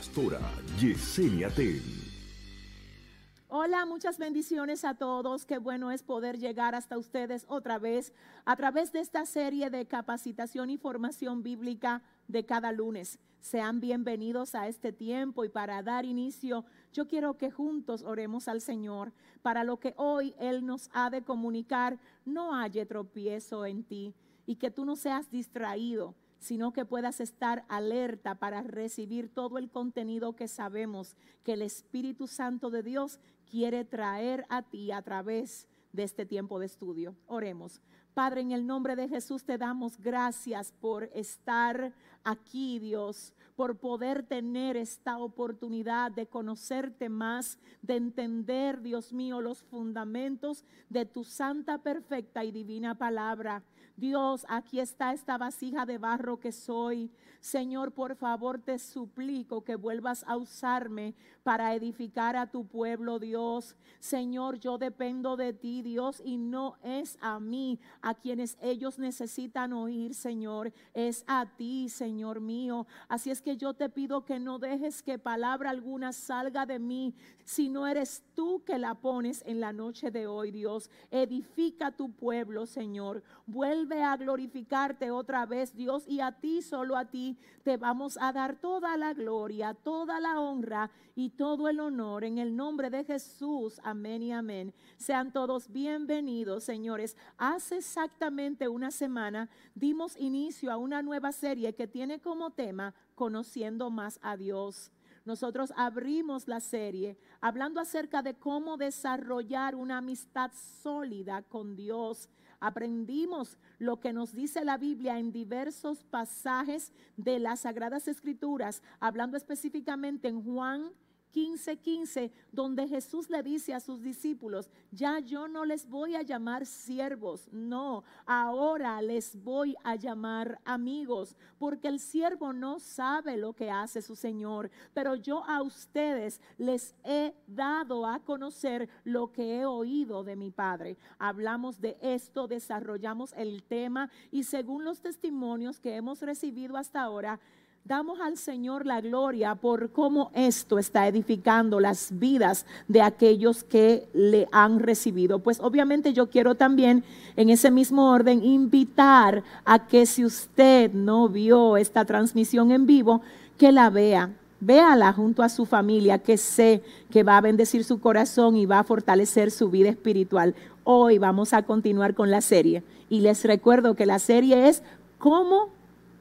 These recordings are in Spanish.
pastora Yesenia Ten. Hola, muchas bendiciones a todos. Qué bueno es poder llegar hasta ustedes otra vez a través de esta serie de capacitación y formación bíblica de cada lunes. Sean bienvenidos a este tiempo y para dar inicio, yo quiero que juntos oremos al Señor para lo que hoy Él nos ha de comunicar, no haya tropiezo en ti y que tú no seas distraído, sino que puedas estar alerta para recibir todo el contenido que sabemos que el Espíritu Santo de Dios quiere traer a ti a través de este tiempo de estudio. Oremos. Padre, en el nombre de Jesús te damos gracias por estar aquí, Dios, por poder tener esta oportunidad de conocerte más, de entender, Dios mío, los fundamentos de tu santa, perfecta y divina palabra. Dios, aquí está esta vasija de barro que soy. Señor, por favor te suplico que vuelvas a usarme para edificar a tu pueblo, Dios. Señor, yo dependo de ti, Dios, y no es a mí a quienes ellos necesitan oír, Señor, es a ti, Señor mío. Así es que yo te pido que no dejes que palabra alguna salga de mí, si no eres tú que la pones en la noche de hoy, Dios. Edifica tu pueblo, Señor. Vuelve a glorificarte otra vez, Dios, y a ti, solo a ti, te vamos a dar toda la gloria, toda la honra y todo el honor en el nombre de Jesús. Amén y amén. Sean todos bienvenidos, señores. Hace exactamente una semana dimos inicio a una nueva serie que tiene como tema Conociendo más a Dios. Nosotros abrimos la serie hablando acerca de cómo desarrollar una amistad sólida con Dios aprendimos lo que nos dice la Biblia en diversos pasajes de las Sagradas Escrituras, hablando específicamente en Juan 15:15, 15, donde Jesús le dice a sus discípulos, ya yo no les voy a llamar siervos, no, ahora les voy a llamar amigos, porque el siervo no sabe lo que hace su Señor, pero yo a ustedes les he dado a conocer lo que he oído de mi Padre. Hablamos de esto, desarrollamos el tema y según los testimonios que hemos recibido hasta ahora, Damos al Señor la gloria por cómo esto está edificando las vidas de aquellos que le han recibido. Pues obviamente yo quiero también en ese mismo orden invitar a que si usted no vio esta transmisión en vivo, que la vea. Véala junto a su familia, que sé que va a bendecir su corazón y va a fortalecer su vida espiritual. Hoy vamos a continuar con la serie. Y les recuerdo que la serie es cómo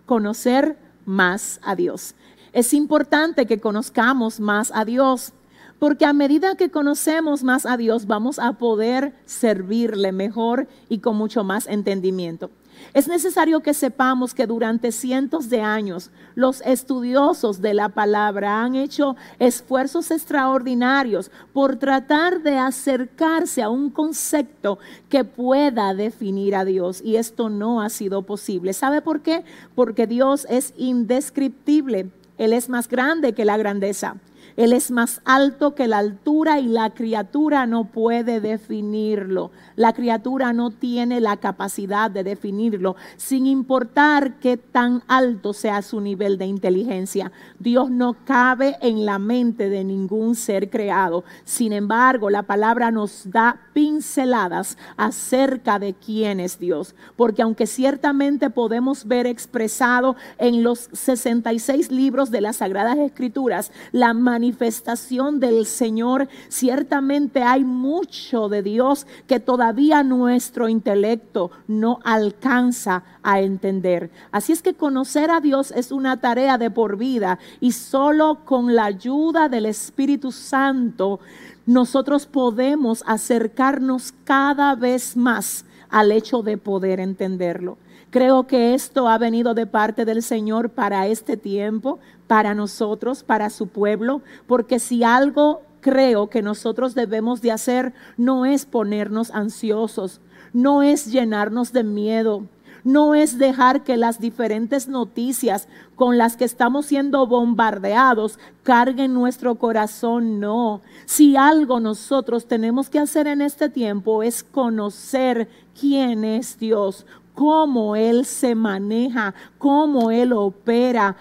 conocer más a Dios. Es importante que conozcamos más a Dios, porque a medida que conocemos más a Dios vamos a poder servirle mejor y con mucho más entendimiento. Es necesario que sepamos que durante cientos de años los estudiosos de la palabra han hecho esfuerzos extraordinarios por tratar de acercarse a un concepto que pueda definir a Dios y esto no ha sido posible. ¿Sabe por qué? Porque Dios es indescriptible. Él es más grande que la grandeza. Él es más alto que la altura y la criatura no puede definirlo. La criatura no tiene la capacidad de definirlo, sin importar qué tan alto sea su nivel de inteligencia. Dios no cabe en la mente de ningún ser creado. Sin embargo, la palabra nos da pinceladas acerca de quién es Dios. Porque aunque ciertamente podemos ver expresado en los 66 libros de las Sagradas Escrituras la manifestación del Señor, ciertamente hay mucho de Dios que todavía nuestro intelecto no alcanza a entender. Así es que conocer a Dios es una tarea de por vida y solo con la ayuda del Espíritu Santo nosotros podemos acercarnos cada vez más al hecho de poder entenderlo. Creo que esto ha venido de parte del Señor para este tiempo, para nosotros, para su pueblo, porque si algo creo que nosotros debemos de hacer no es ponernos ansiosos, no es llenarnos de miedo, no es dejar que las diferentes noticias con las que estamos siendo bombardeados carguen nuestro corazón, no. Si algo nosotros tenemos que hacer en este tiempo es conocer quién es Dios, cómo Él se maneja, cómo Él opera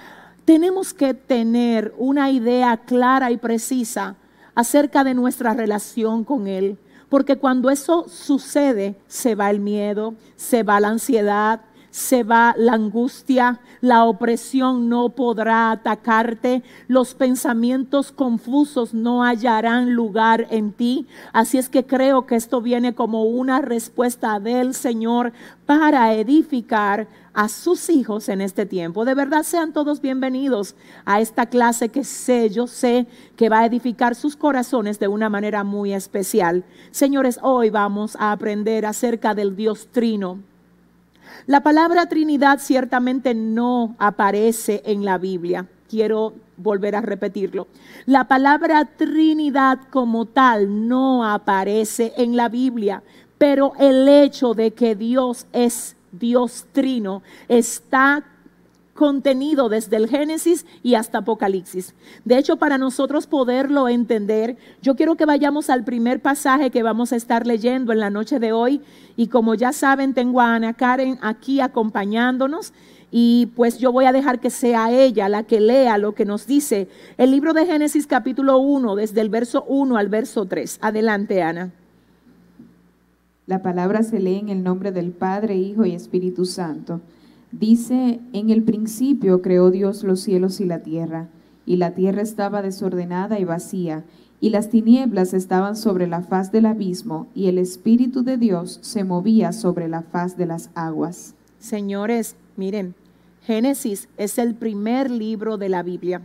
tenemos que tener una idea clara y precisa acerca de nuestra relación con Él. Porque cuando eso sucede, se va el miedo, se va la ansiedad, se va la angustia, la opresión no podrá atacarte, los pensamientos confusos no hallarán lugar en ti. Así es que creo que esto viene como una respuesta del Señor para edificar a sus hijos en este tiempo. De verdad sean todos bienvenidos a esta clase que sé, yo sé que va a edificar sus corazones de una manera muy especial. Señores, hoy vamos a aprender acerca del Dios Trino. La palabra Trinidad ciertamente no aparece en la Biblia. Quiero volver a repetirlo. La palabra Trinidad como tal no aparece en la Biblia, pero el hecho de que Dios es Dios trino está contenido desde el Génesis y hasta Apocalipsis. De hecho, para nosotros poderlo entender, yo quiero que vayamos al primer pasaje que vamos a estar leyendo en la noche de hoy. Y como ya saben, tengo a Ana Karen aquí acompañándonos. Y pues yo voy a dejar que sea ella la que lea lo que nos dice el libro de Génesis capítulo 1, desde el verso 1 al verso 3. Adelante, Ana. La palabra se lee en el nombre del Padre, Hijo y Espíritu Santo. Dice, en el principio creó Dios los cielos y la tierra, y la tierra estaba desordenada y vacía, y las tinieblas estaban sobre la faz del abismo, y el Espíritu de Dios se movía sobre la faz de las aguas. Señores, miren, Génesis es el primer libro de la Biblia.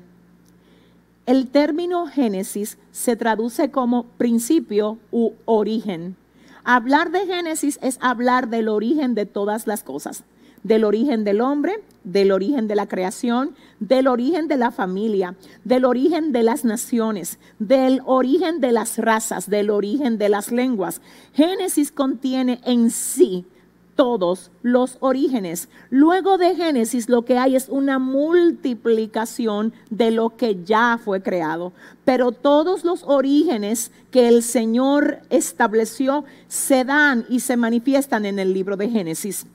El término Génesis se traduce como principio u origen. Hablar de Génesis es hablar del origen de todas las cosas, del origen del hombre, del origen de la creación, del origen de la familia, del origen de las naciones, del origen de las razas, del origen de las lenguas. Génesis contiene en sí todos los orígenes. Luego de Génesis lo que hay es una multiplicación de lo que ya fue creado. Pero todos los orígenes que el Señor estableció se dan y se manifiestan en el libro de Génesis.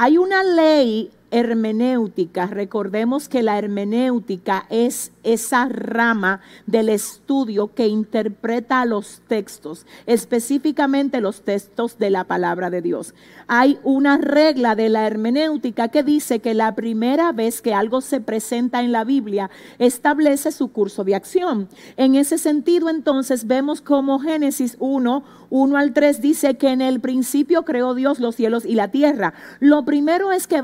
Hay una ley hermenéutica. Recordemos que la hermenéutica es esa rama del estudio que interpreta los textos, específicamente los textos de la palabra de Dios hay una regla de la hermenéutica que dice que la primera vez que algo se presenta en la Biblia establece su curso de acción. En ese sentido, entonces, vemos como Génesis 1, 1 al 3 dice que en el principio creó Dios los cielos y la tierra. Lo primero es que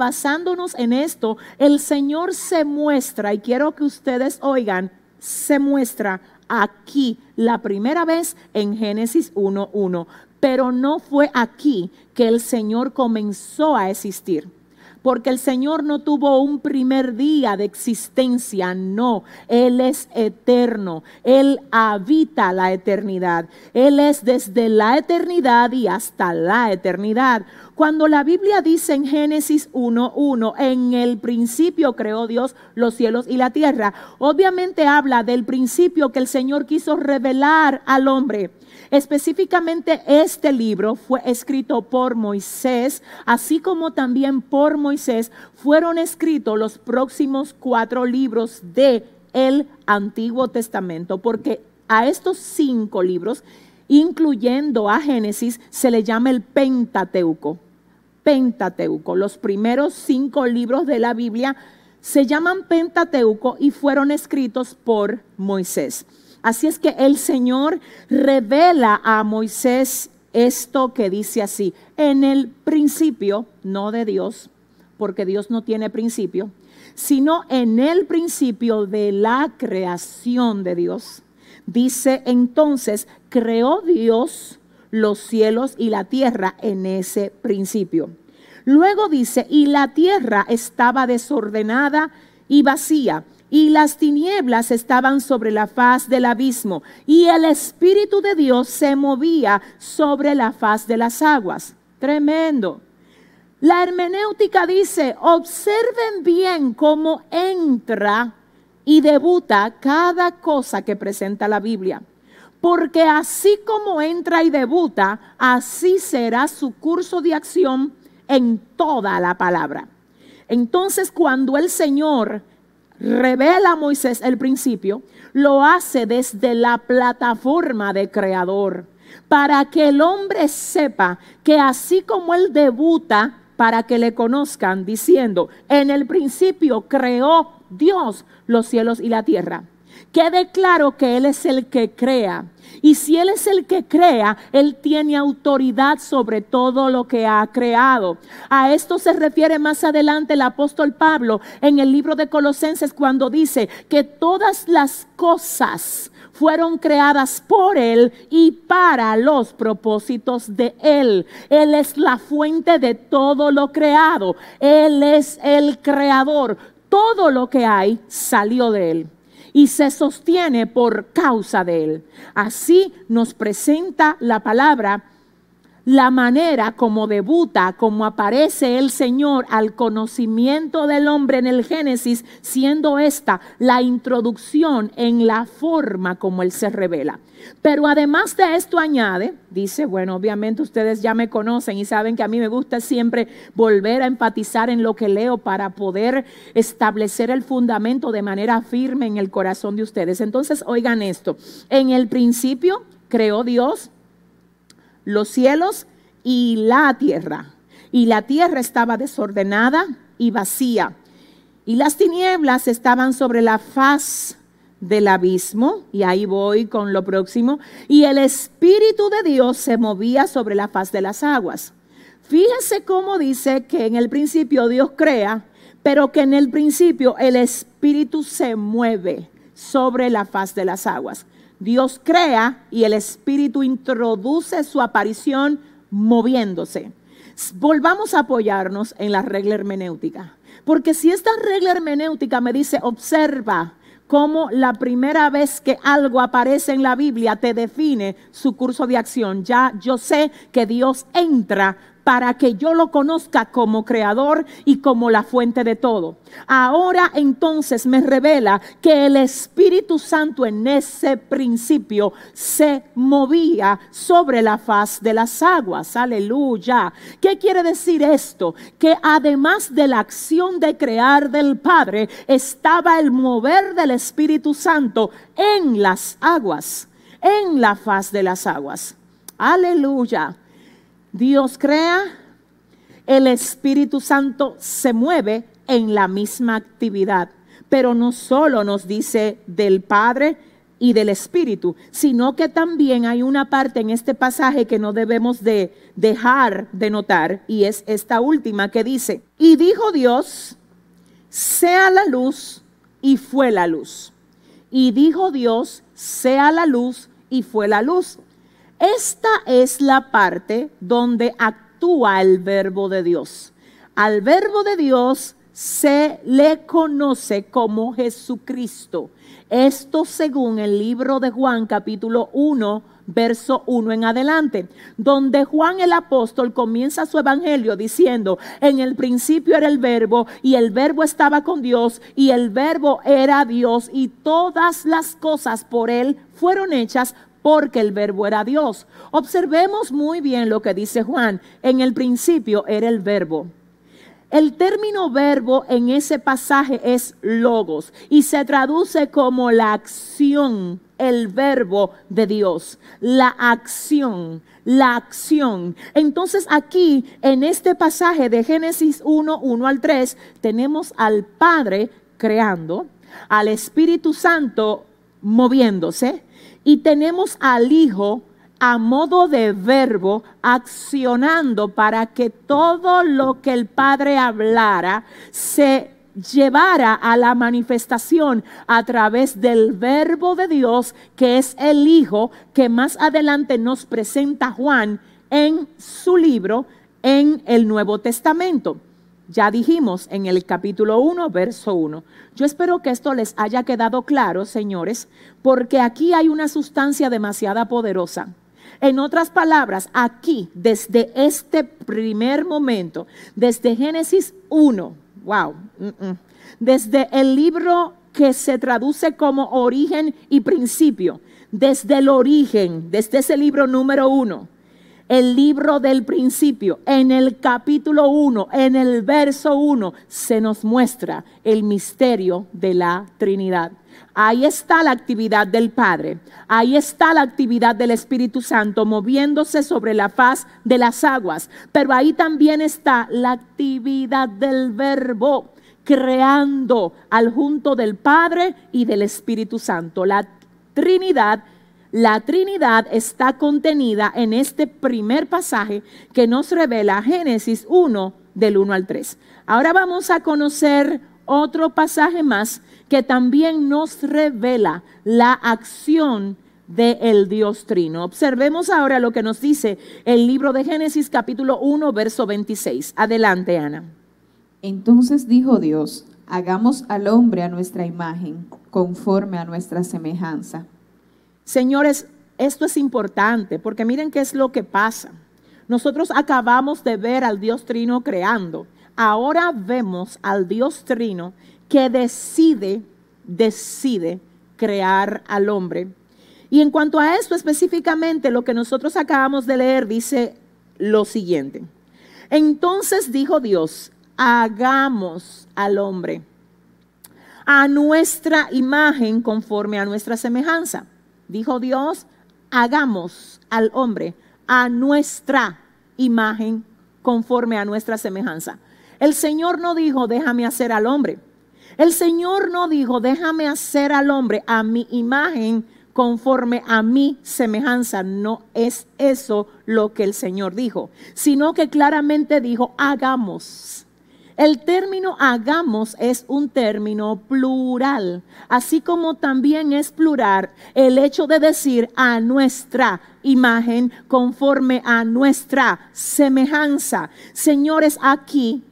en esto, el Señor se muestra, y quiero que ustedes oigan, se muestra aquí la primera vez en Génesis 1.1. Pero no fue aquí que el Señor comenzó a existir. Porque el Señor no tuvo un primer día de existencia, no. Él es eterno. Él habita la eternidad. Él es desde la eternidad y hasta la eternidad. Cuando la Biblia dice en Génesis 1.1, en el principio creó Dios los cielos y la tierra, obviamente habla del principio que el Señor quiso revelar al hombre. Específicamente este libro fue escrito por Moisés, así como también por Moisés fueron escritos los próximos cuatro libros de el Antiguo Testamento, porque a estos cinco libros, incluyendo a Génesis, se le llama el Pentateuco. Pentateuco, los primeros cinco libros de la Biblia se llaman Pentateuco y fueron escritos por Moisés. Así es que el Señor revela a Moisés esto que dice así, en el principio, no de Dios, porque Dios no tiene principio, sino en el principio de la creación de Dios. Dice entonces, creó Dios los cielos y la tierra en ese principio. Luego dice, y la tierra estaba desordenada y vacía y las tinieblas estaban sobre la faz del abismo, y el Espíritu de Dios se movía sobre la faz de las aguas. Tremendo. La hermenéutica dice, observen bien cómo entra y debuta cada cosa que presenta la Biblia. Porque así como entra y debuta, así será su curso de acción en toda la palabra. Entonces, cuando el Señor revela Moisés el principio, lo hace desde la plataforma de creador, para que el hombre sepa que así como él debuta, para que le conozcan, diciendo, en el principio creó Dios los cielos y la tierra. Quede claro que Él es el que crea. Y si Él es el que crea, Él tiene autoridad sobre todo lo que ha creado. A esto se refiere más adelante el apóstol Pablo en el libro de Colosenses cuando dice que todas las cosas fueron creadas por Él y para los propósitos de Él. Él es la fuente de todo lo creado. Él es el creador. Todo lo que hay salió de Él y se sostiene por causa de Él. Así nos presenta la palabra la manera como debuta, como aparece el Señor al conocimiento del hombre en el Génesis, siendo esta la introducción en la forma como Él se revela. Pero además de esto añade, dice, bueno, obviamente ustedes ya me conocen y saben que a mí me gusta siempre volver a enfatizar en lo que leo para poder establecer el fundamento de manera firme en el corazón de ustedes. Entonces, oigan esto, en el principio creó Dios los cielos y la tierra. Y la tierra estaba desordenada y vacía. Y las tinieblas estaban sobre la faz del abismo, y ahí voy con lo próximo, y el Espíritu de Dios se movía sobre la faz de las aguas. Fíjense cómo dice que en el principio Dios crea, pero que en el principio el Espíritu se mueve sobre la faz de las aguas. Dios crea y el Espíritu introduce su aparición moviéndose. Volvamos a apoyarnos en la regla hermenéutica. Porque si esta regla hermenéutica me dice, observa cómo la primera vez que algo aparece en la Biblia te define su curso de acción, ya yo sé que Dios entra para que yo lo conozca como creador y como la fuente de todo. Ahora entonces me revela que el Espíritu Santo en ese principio se movía sobre la faz de las aguas. Aleluya. ¿Qué quiere decir esto? Que además de la acción de crear del Padre, estaba el mover del Espíritu Santo en las aguas, en la faz de las aguas. Aleluya. Dios crea, el Espíritu Santo se mueve en la misma actividad, pero no solo nos dice del Padre y del Espíritu, sino que también hay una parte en este pasaje que no debemos de dejar de notar y es esta última que dice, y dijo Dios, sea la luz y fue la luz. Y dijo Dios, sea la luz y fue la luz. Esta es la parte donde actúa el verbo de Dios. Al verbo de Dios se le conoce como Jesucristo. Esto según el libro de Juan capítulo 1, verso 1 en adelante, donde Juan el apóstol comienza su evangelio diciendo, en el principio era el verbo y el verbo estaba con Dios y el verbo era Dios y todas las cosas por él fueron hechas porque el verbo era Dios. Observemos muy bien lo que dice Juan. En el principio era el verbo. El término verbo en ese pasaje es logos y se traduce como la acción, el verbo de Dios, la acción, la acción. Entonces aquí en este pasaje de Génesis 1, 1 al 3, tenemos al Padre creando, al Espíritu Santo moviéndose, y tenemos al Hijo a modo de verbo accionando para que todo lo que el Padre hablara se llevara a la manifestación a través del verbo de Dios, que es el Hijo, que más adelante nos presenta Juan en su libro en el Nuevo Testamento. Ya dijimos en el capítulo 1, verso 1. Yo espero que esto les haya quedado claro, señores, porque aquí hay una sustancia demasiado poderosa. En otras palabras, aquí, desde este primer momento, desde Génesis 1, wow, desde el libro que se traduce como origen y principio, desde el origen, desde ese libro número uno, el libro del principio, en el capítulo 1, en el verso 1, se nos muestra el misterio de la Trinidad. Ahí está la actividad del Padre, ahí está la actividad del Espíritu Santo moviéndose sobre la faz de las aguas, pero ahí también está la actividad del Verbo creando al junto del Padre y del Espíritu Santo. La Trinidad la Trinidad está contenida en este primer pasaje que nos revela Génesis 1 del 1 al 3. Ahora vamos a conocer otro pasaje más que también nos revela la acción del Dios Trino. Observemos ahora lo que nos dice el libro de Génesis capítulo 1 verso 26. Adelante, Ana. Entonces dijo Dios, hagamos al hombre a nuestra imagen, conforme a nuestra semejanza Señores, esto es importante porque miren qué es lo que pasa. Nosotros acabamos de ver al Dios Trino creando. Ahora vemos al Dios Trino que decide, decide crear al hombre. Y en cuanto a esto específicamente, lo que nosotros acabamos de leer dice lo siguiente. Entonces dijo Dios, hagamos al hombre a nuestra imagen conforme a nuestra semejanza Dijo Dios, hagamos al hombre a nuestra imagen conforme a nuestra semejanza. El Señor no dijo, déjame hacer al hombre. El Señor no dijo, déjame hacer al hombre a mi imagen conforme a mi semejanza. No es eso lo que el Señor dijo, sino que claramente dijo, hagamos el término hagamos es un término plural, así como también es plural el hecho de decir a nuestra imagen conforme a nuestra semejanza. Señores, aquí,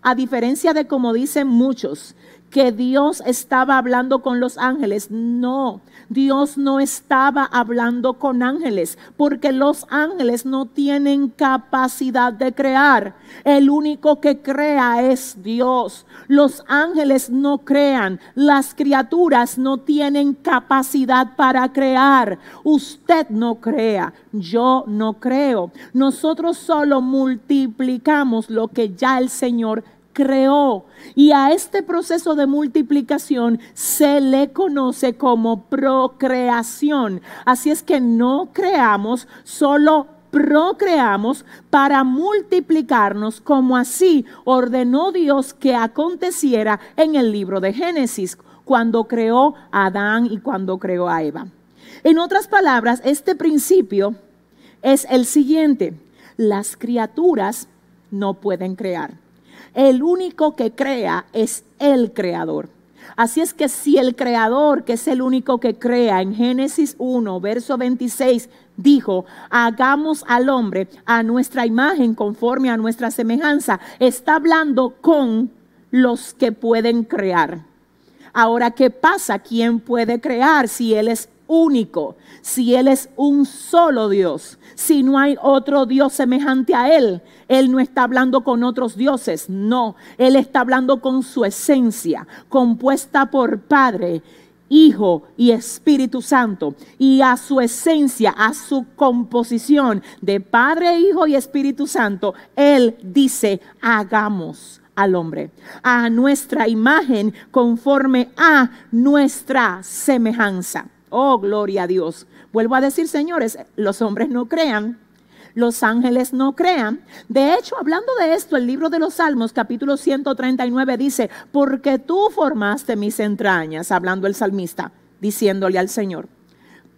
a diferencia de como dicen muchos, que Dios estaba hablando con los ángeles, no. Dios no estaba hablando con ángeles, porque los ángeles no tienen capacidad de crear. El único que crea es Dios. Los ángeles no crean, las criaturas no tienen capacidad para crear. Usted no crea, yo no creo. Nosotros solo multiplicamos lo que ya el Señor creó. Y a este proceso de multiplicación se le conoce como procreación. Así es que no creamos, solo procreamos para multiplicarnos como así ordenó Dios que aconteciera en el libro de Génesis, cuando creó a Adán y cuando creó a Eva. En otras palabras, este principio es el siguiente. Las criaturas no pueden crear. El único que crea es el creador. Así es que si el creador, que es el único que crea, en Génesis 1, verso 26, dijo, hagamos al hombre a nuestra imagen conforme a nuestra semejanza, está hablando con los que pueden crear. Ahora, ¿qué pasa? ¿Quién puede crear si Él es único? Si Él es un solo Dios, si no hay otro Dios semejante a Él. Él no está hablando con otros dioses, no. Él está hablando con su esencia, compuesta por Padre, Hijo y Espíritu Santo. Y a su esencia, a su composición de Padre, Hijo y Espíritu Santo, Él dice, hagamos al hombre, a nuestra imagen conforme a nuestra semejanza. Oh, gloria a Dios. Vuelvo a decir, señores, los hombres no crean, los ángeles no crean. De hecho, hablando de esto, el libro de los Salmos, capítulo 139, dice, porque tú formaste mis entrañas, hablando el salmista, diciéndole al Señor,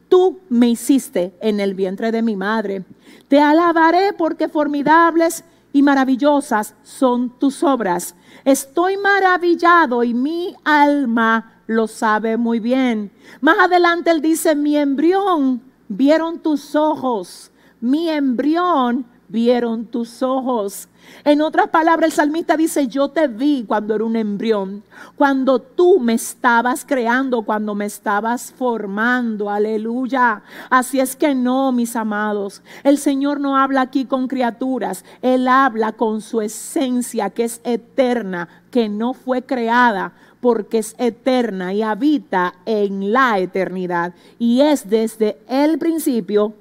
tú me hiciste en el vientre de mi madre. Te alabaré porque formidables y maravillosas son tus obras. Estoy maravillado y mi alma lo sabe muy bien. Más adelante él dice, mi embrión vieron tus ojos, mi embrión vieron tus ojos. En otras palabras, el salmista dice, yo te vi cuando era un embrión, cuando tú me estabas creando, cuando me estabas formando, aleluya. Así es que no, mis amados, el Señor no habla aquí con criaturas, Él habla con su esencia que es eterna, que no fue creada porque es eterna y habita en la eternidad y es desde el principio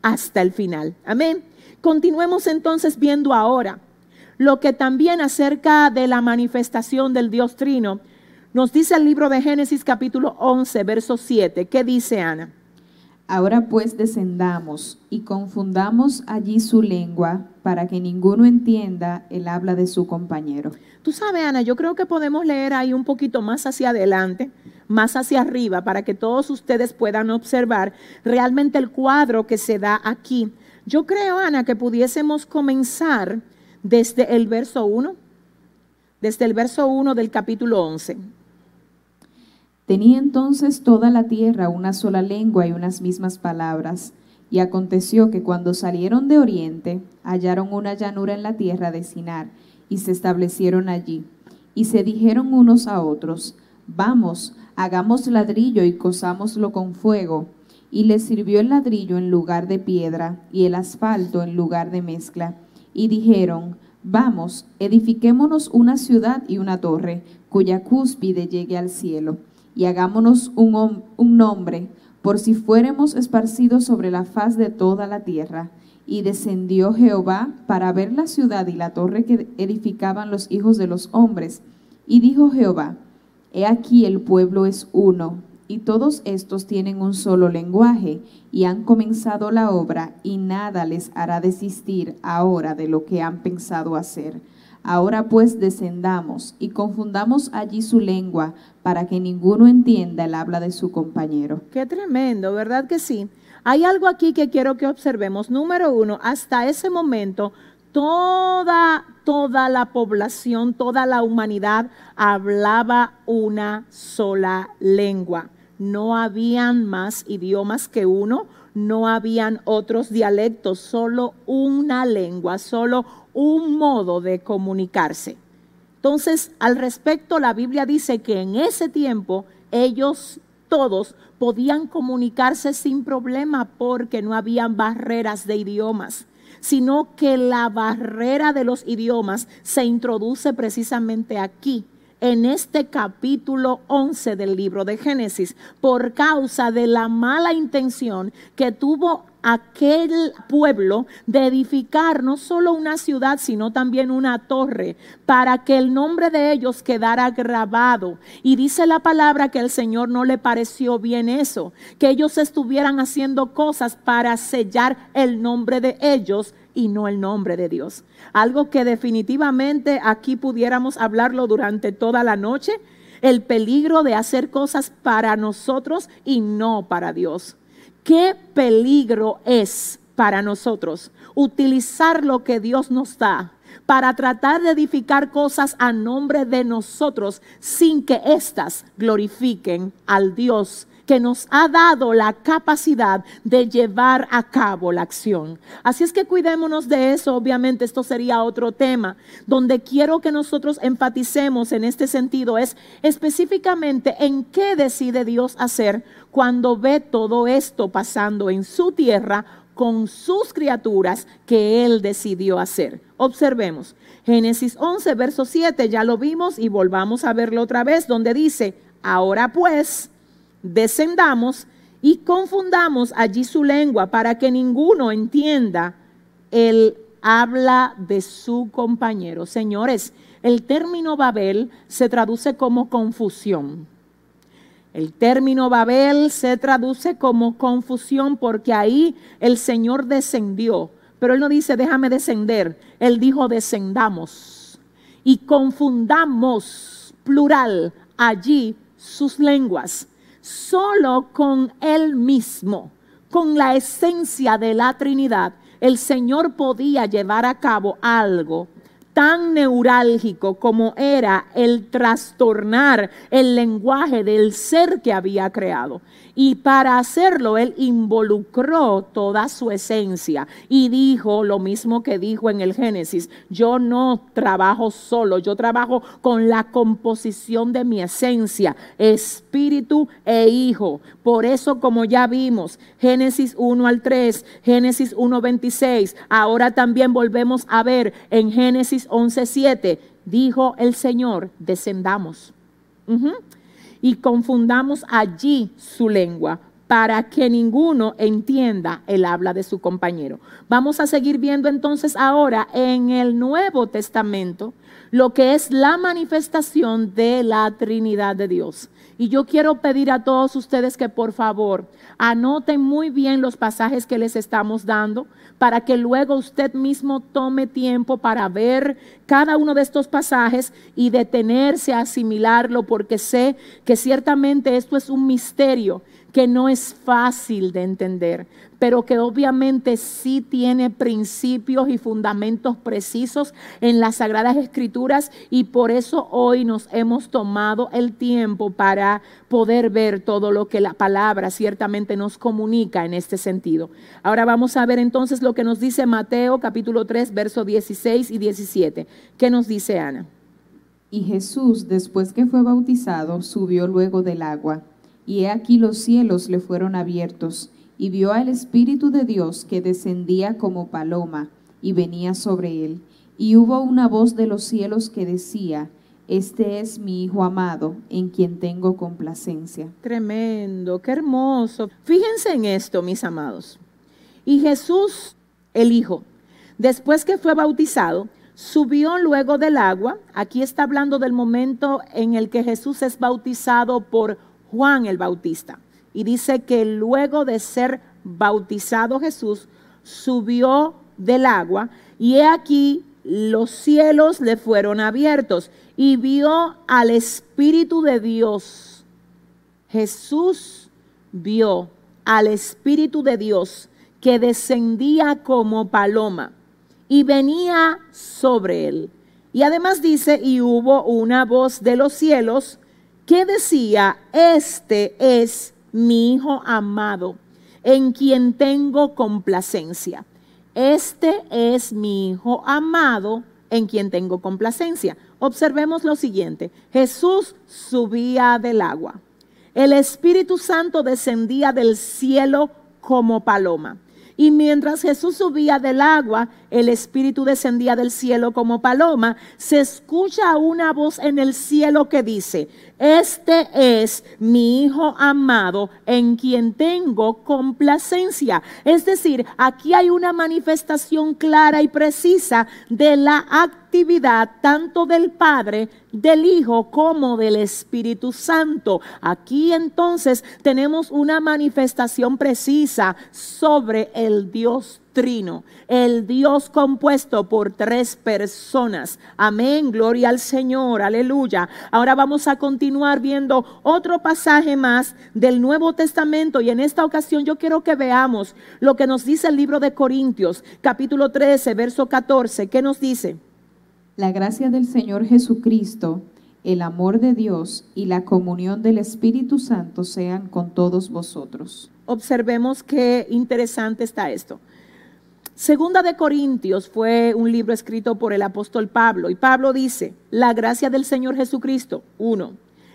hasta el final. Amén. Continuemos entonces viendo ahora lo que también acerca de la manifestación del Dios Trino nos dice el libro de Génesis capítulo 11, verso 7. ¿Qué dice Ana? Ahora pues descendamos y confundamos allí su lengua para que ninguno entienda el habla de su compañero. Tú sabes, Ana, yo creo que podemos leer ahí un poquito más hacia adelante, más hacia arriba, para que todos ustedes puedan observar realmente el cuadro que se da aquí. Yo creo, Ana, que pudiésemos comenzar desde el verso 1, desde el verso 1 del capítulo 11. Tenía entonces toda la tierra una sola lengua y unas mismas palabras. Y aconteció que cuando salieron de oriente, hallaron una llanura en la tierra de Sinar, y se establecieron allí. Y se dijeron unos a otros, Vamos, hagamos ladrillo y cosámoslo con fuego. Y les sirvió el ladrillo en lugar de piedra, y el asfalto en lugar de mezcla. Y dijeron, Vamos, edifiquémonos una ciudad y una torre, cuya cúspide llegue al cielo y hagámonos un, un nombre, por si fuéramos esparcidos sobre la faz de toda la tierra. Y descendió Jehová para ver la ciudad y la torre que edificaban los hijos de los hombres. Y dijo Jehová, He aquí el pueblo es uno, y todos estos tienen un solo lenguaje, y han comenzado la obra, y nada les hará desistir ahora de lo que han pensado hacer. Ahora pues descendamos y confundamos allí su lengua para que ninguno entienda el habla de su compañero. Qué tremendo, ¿verdad que sí? Hay algo aquí que quiero que observemos. Número uno, hasta ese momento toda, toda la población, toda la humanidad hablaba una sola lengua. No habían más idiomas que uno, no habían otros dialectos, solo una lengua, solo un modo de comunicarse. Entonces, al respecto, la Biblia dice que en ese tiempo ellos todos podían comunicarse sin problema porque no habían barreras de idiomas, sino que la barrera de los idiomas se introduce precisamente aquí, en este capítulo 11 del libro de Génesis, por causa de la mala intención que tuvo aquel pueblo de edificar no solo una ciudad, sino también una torre, para que el nombre de ellos quedara grabado. Y dice la palabra que el Señor no le pareció bien eso, que ellos estuvieran haciendo cosas para sellar el nombre de ellos y no el nombre de Dios. Algo que definitivamente aquí pudiéramos hablarlo durante toda la noche, el peligro de hacer cosas para nosotros y no para Dios. ¿Qué peligro es para nosotros utilizar lo que Dios nos da para tratar de edificar cosas a nombre de nosotros sin que éstas glorifiquen al Dios que nos ha dado la capacidad de llevar a cabo la acción. Así es que cuidémonos de eso, obviamente esto sería otro tema, donde quiero que nosotros enfaticemos en este sentido es específicamente en qué decide Dios hacer cuando ve todo esto pasando en su tierra con sus criaturas que Él decidió hacer. Observemos. Génesis 11, verso 7, ya lo vimos y volvamos a verlo otra vez, donde dice, ahora pues, descendamos y confundamos allí su lengua para que ninguno entienda el habla de su compañero. Señores, el término Babel se traduce como confusión. El término Babel se traduce como confusión porque ahí el Señor descendió. Pero Él no dice déjame descender. Él dijo descendamos y confundamos, plural, allí sus lenguas solo con Él mismo, con la esencia de la Trinidad, el Señor podía llevar a cabo algo tan neurálgico como era el trastornar el lenguaje del ser que había creado. Y para hacerlo, él involucró toda su esencia y dijo lo mismo que dijo en el Génesis, yo no trabajo solo, yo trabajo con la composición de mi esencia, espíritu e hijo. Por eso, como ya vimos, Génesis 1 al 3, Génesis 1, 26, ahora también volvemos a ver en Génesis 11, 7, dijo el Señor, descendamos y confundamos allí su lengua para que ninguno entienda el habla de su compañero. Vamos a seguir viendo entonces ahora en el Nuevo Testamento lo que es la manifestación de la Trinidad de Dios. Y yo quiero pedir a todos ustedes que por favor anoten muy bien los pasajes que les estamos dando para que luego usted mismo tome tiempo para ver cada uno de estos pasajes y detenerse a asimilarlo, porque sé que ciertamente esto es un misterio que no es fácil de entender, pero que obviamente sí tiene principios y fundamentos precisos en las Sagradas Escrituras y por eso hoy nos hemos tomado el tiempo para poder ver todo lo que la palabra ciertamente nos comunica en este sentido. Ahora vamos a ver entonces lo que nos dice Mateo capítulo 3, versos 16 y 17. ¿Qué nos dice Ana? Y Jesús, después que fue bautizado, subió luego del agua y he aquí los cielos le fueron abiertos, y vio al Espíritu de Dios que descendía como paloma y venía sobre él. Y hubo una voz de los cielos que decía, Este es mi Hijo amado, en quien tengo complacencia. Tremendo, qué hermoso. Fíjense en esto, mis amados. Y Jesús, el Hijo, después que fue bautizado, subió luego del agua. Aquí está hablando del momento en el que Jesús es bautizado por Juan el Bautista. Y dice que luego de ser bautizado Jesús, subió del agua y he aquí los cielos le fueron abiertos y vio al Espíritu de Dios. Jesús vio al Espíritu de Dios que descendía como paloma y venía sobre él. Y además dice, y hubo una voz de los cielos que decía, este es mi Hijo amado, en quien tengo complacencia. Este es mi Hijo amado, en quien tengo complacencia. Observemos lo siguiente. Jesús subía del agua. El Espíritu Santo descendía del cielo como paloma. Y mientras Jesús subía del agua, el Espíritu descendía del cielo como paloma, se escucha una voz en el cielo que dice, este es mi Hijo amado en quien tengo complacencia. Es decir, aquí hay una manifestación clara y precisa de la actividad tanto del Padre, del Hijo como del Espíritu Santo. Aquí entonces tenemos una manifestación precisa sobre el Dios trino, el Dios compuesto por tres personas. Amén, gloria al Señor, aleluya. Ahora vamos a continuar viendo otro pasaje más del Nuevo Testamento y en esta ocasión yo quiero que veamos lo que nos dice el libro de Corintios, capítulo 13, verso 14. ¿Qué nos dice? La gracia del Señor Jesucristo el amor de Dios y la comunión del Espíritu Santo sean con todos vosotros. Observemos qué interesante está esto. Segunda de Corintios fue un libro escrito por el apóstol Pablo y Pablo dice, la gracia del Señor Jesucristo, uno,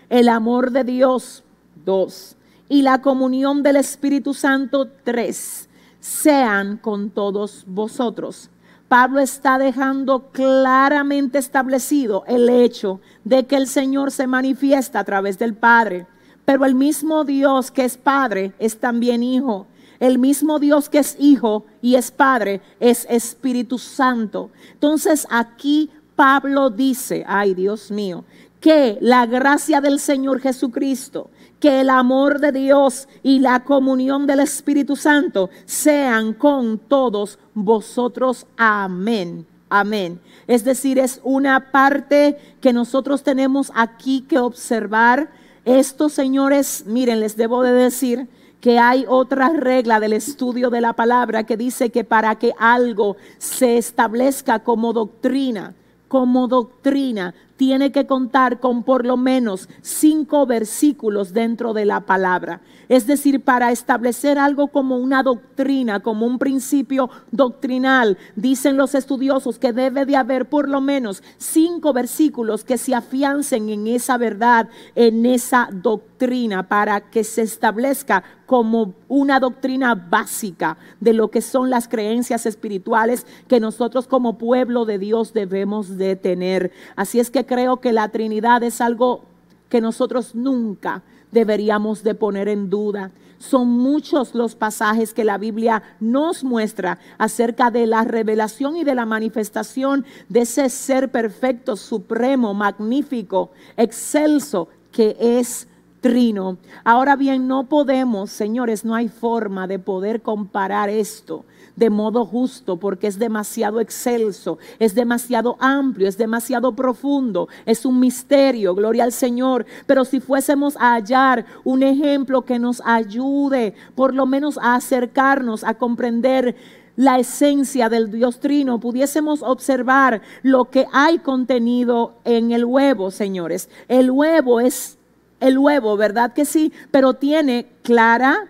el amor de Dios, dos, y la comunión del Espíritu Santo, tres, sean con todos vosotros. Pablo está dejando claramente establecido el hecho de que el Señor se manifiesta a través del Padre, pero el mismo Dios que es Padre es también Hijo el mismo Dios que es Hijo y es Padre es Espíritu Santo. Entonces aquí Pablo dice, ay Dios mío, que la gracia del Señor Jesucristo, que el amor de Dios y la comunión del Espíritu Santo sean con todos vosotros. Amén. Amén. Es decir, es una parte que nosotros tenemos aquí que observar. Estos señores, miren, les debo de decir que hay otra regla del estudio de la palabra que dice que para que algo se establezca como doctrina, como doctrina, tiene que contar con por lo menos cinco versículos dentro de la palabra. Es decir, para establecer algo como una doctrina, como un principio doctrinal, dicen los estudiosos que debe de haber por lo menos cinco versículos que se afiancen en esa verdad, en esa doctrina, para que se establezca como una doctrina básica de lo que son las creencias espirituales que nosotros como pueblo de Dios debemos de tener. Así es que creo que la Trinidad es algo que nosotros nunca deberíamos de poner en duda. Son muchos los pasajes que la Biblia nos muestra acerca de la revelación y de la manifestación de ese ser perfecto, supremo, magnífico, excelso, que es trino. Ahora bien, no podemos, señores, no hay forma de poder comparar esto de modo justo porque es demasiado excelso, es demasiado amplio, es demasiado profundo, es un misterio, gloria al Señor. Pero si fuésemos a hallar un ejemplo que nos ayude por lo menos a acercarnos, a comprender la esencia del Dios Trino, pudiésemos observar lo que hay contenido en el huevo, señores. El huevo es el huevo, ¿verdad que sí? Pero tiene clara,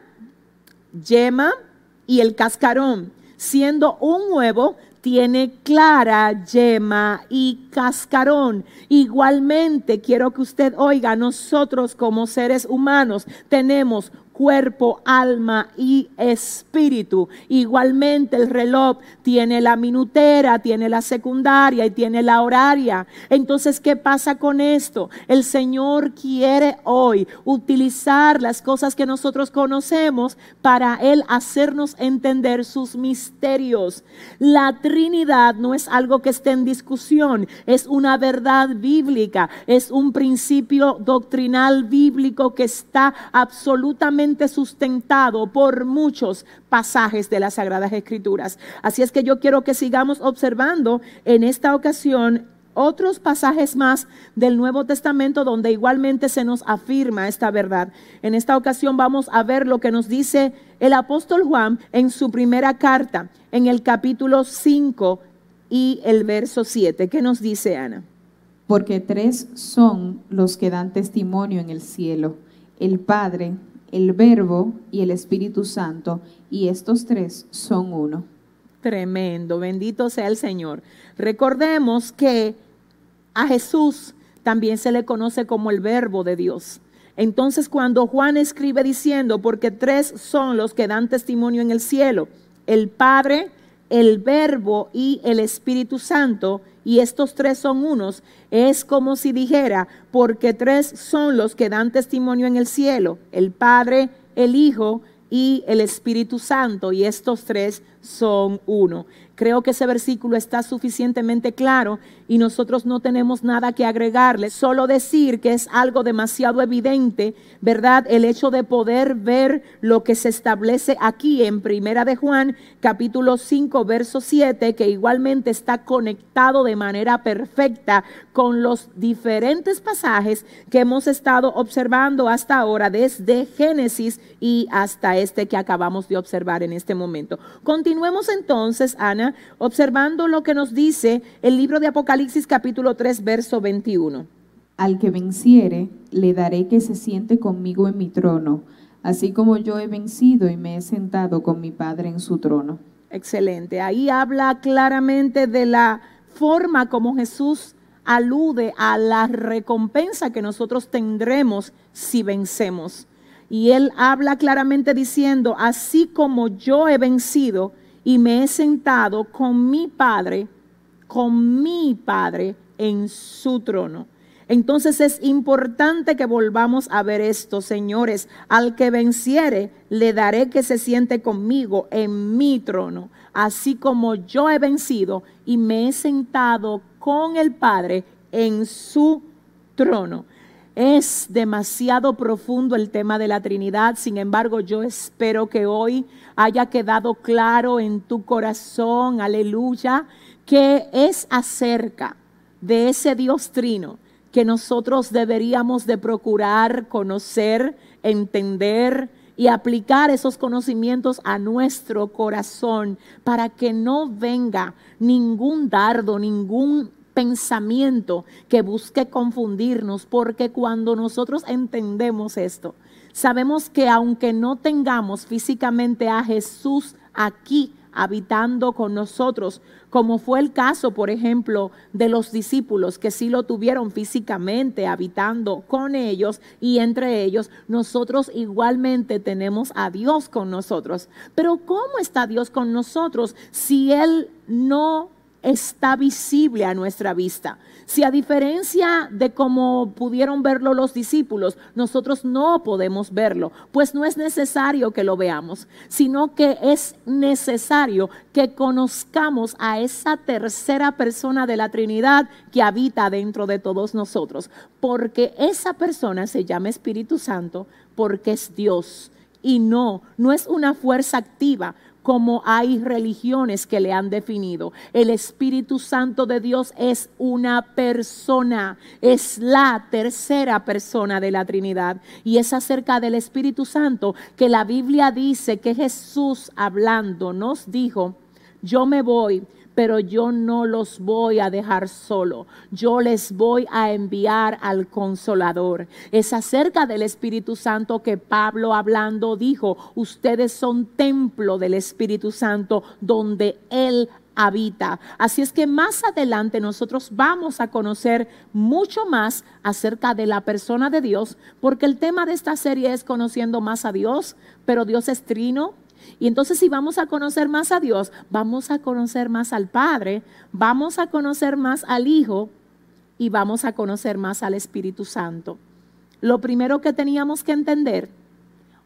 yema y el cascarón siendo un huevo, tiene clara, yema y cascarón. Igualmente, quiero que usted oiga, nosotros como seres humanos tenemos cuerpo, alma y espíritu. Igualmente el reloj tiene la minutera, tiene la secundaria y tiene la horaria. Entonces, ¿qué pasa con esto? El Señor quiere hoy utilizar las cosas que nosotros conocemos para Él hacernos entender sus misterios. La Trinidad no es algo que esté en discusión, es una verdad bíblica, es un principio doctrinal bíblico que está absolutamente sustentado por muchos pasajes de las Sagradas Escrituras. Así es que yo quiero que sigamos observando en esta ocasión otros pasajes más del Nuevo Testamento donde igualmente se nos afirma esta verdad. En esta ocasión vamos a ver lo que nos dice el apóstol Juan en su primera carta, en el capítulo 5 y el verso 7. ¿Qué nos dice Ana? Porque tres son los que dan testimonio en el cielo, el Padre, el Verbo y el Espíritu Santo, y estos tres son uno. Tremendo, bendito sea el Señor. Recordemos que a Jesús también se le conoce como el Verbo de Dios. Entonces cuando Juan escribe diciendo, porque tres son los que dan testimonio en el cielo, el Padre, el Verbo y el Espíritu Santo, y estos tres son unos, es como si dijera, porque tres son los que dan testimonio en el cielo, el Padre, el Hijo y el Espíritu Santo, y estos tres son uno. Creo que ese versículo está suficientemente claro y nosotros no tenemos nada que agregarle, solo decir que es algo demasiado evidente, ¿verdad? El hecho de poder ver lo que se establece aquí en Primera de Juan, capítulo 5, verso 7, que igualmente está conectado de manera perfecta con los diferentes pasajes que hemos estado observando hasta ahora, desde Génesis y hasta este que acabamos de observar en este momento. Continuemos entonces, Ana observando lo que nos dice el libro de Apocalipsis capítulo 3, verso 21. Al que venciere, le daré que se siente conmigo en mi trono, así como yo he vencido y me he sentado con mi Padre en su trono. Excelente. Ahí habla claramente de la forma como Jesús alude a la recompensa que nosotros tendremos si vencemos. Y él habla claramente diciendo, así como yo he vencido y me he sentado con mi Padre, con mi Padre en su trono. Entonces es importante que volvamos a ver esto, señores. Al que venciere, le daré que se siente conmigo en mi trono, así como yo he vencido y me he sentado con el Padre en su trono. Es demasiado profundo el tema de la Trinidad, sin embargo yo espero que hoy haya quedado claro en tu corazón, aleluya, que es acerca de ese Dios trino que nosotros deberíamos de procurar conocer, entender y aplicar esos conocimientos a nuestro corazón para que no venga ningún dardo, ningún pensamiento que busque confundirnos, porque cuando nosotros entendemos esto, sabemos que aunque no tengamos físicamente a Jesús aquí habitando con nosotros, como fue el caso, por ejemplo, de los discípulos que sí lo tuvieron físicamente habitando con ellos y entre ellos, nosotros igualmente tenemos a Dios con nosotros. Pero ¿cómo está Dios con nosotros si Él no está visible a nuestra vista. Si a diferencia de cómo pudieron verlo los discípulos, nosotros no podemos verlo, pues no es necesario que lo veamos, sino que es necesario que conozcamos a esa tercera persona de la Trinidad que habita dentro de todos nosotros, porque esa persona se llama Espíritu Santo porque es Dios y no, no es una fuerza activa, como hay religiones que le han definido. El Espíritu Santo de Dios es una persona, es la tercera persona de la Trinidad. Y es acerca del Espíritu Santo que la Biblia dice que Jesús hablando nos dijo, yo me voy, pero yo no los voy a dejar solo. Yo les voy a enviar al consolador. Es acerca del Espíritu Santo que Pablo hablando dijo, ustedes son templo del Espíritu Santo donde Él habita. Así es que más adelante nosotros vamos a conocer mucho más acerca de la persona de Dios, porque el tema de esta serie es conociendo más a Dios, pero Dios es trino, y entonces si vamos a conocer más a Dios, vamos a conocer más al Padre, vamos a conocer más al Hijo y vamos a conocer más al Espíritu Santo. Lo primero que teníamos que entender,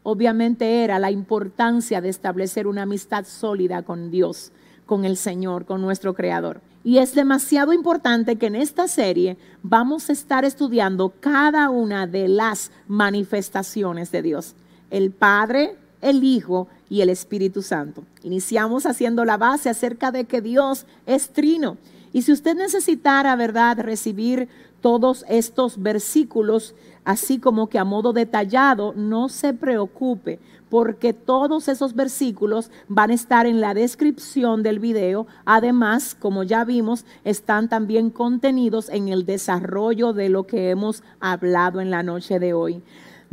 obviamente, era la importancia de establecer una amistad sólida con Dios, con el Señor, con nuestro Creador. Y es demasiado importante que en esta serie vamos a estar estudiando cada una de las manifestaciones de Dios. El Padre, el Hijo y el Espíritu Santo. Iniciamos haciendo la base acerca de que Dios es trino. Y si usted necesitara, ¿verdad?, recibir todos estos versículos, así como que a modo detallado, no se preocupe, porque todos esos versículos van a estar en la descripción del video. Además, como ya vimos, están también contenidos en el desarrollo de lo que hemos hablado en la noche de hoy.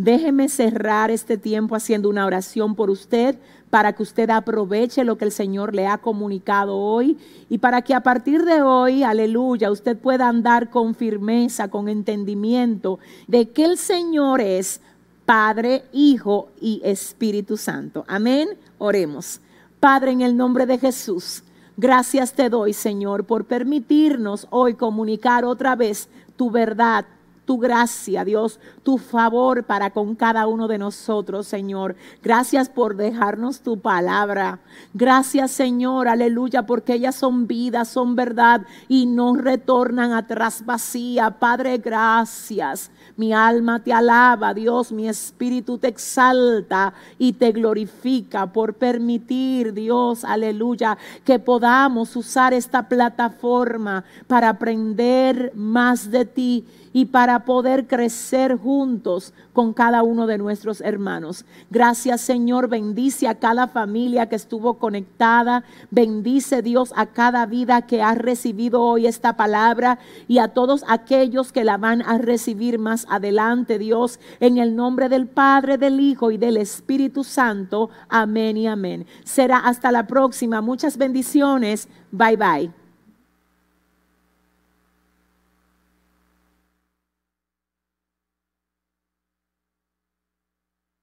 Déjeme cerrar este tiempo haciendo una oración por usted para que usted aproveche lo que el Señor le ha comunicado hoy y para que a partir de hoy, aleluya, usted pueda andar con firmeza, con entendimiento de que el Señor es Padre, Hijo y Espíritu Santo. Amén. Oremos. Padre, en el nombre de Jesús, gracias te doy, Señor, por permitirnos hoy comunicar otra vez tu verdad tu gracia, Dios, tu favor para con cada uno de nosotros, Señor. Gracias por dejarnos tu palabra. Gracias, Señor, aleluya, porque ellas son vida, son verdad y no retornan atrás vacía. Padre, gracias. Mi alma te alaba, Dios, mi espíritu te exalta y te glorifica por permitir, Dios, aleluya, que podamos usar esta plataforma para aprender más de ti y para poder crecer juntos con cada uno de nuestros hermanos. Gracias Señor, bendice a cada familia que estuvo conectada, bendice Dios a cada vida que ha recibido hoy esta palabra y a todos aquellos que la van a recibir más adelante, Dios, en el nombre del Padre, del Hijo y del Espíritu Santo. Amén y amén. Será hasta la próxima. Muchas bendiciones. Bye bye.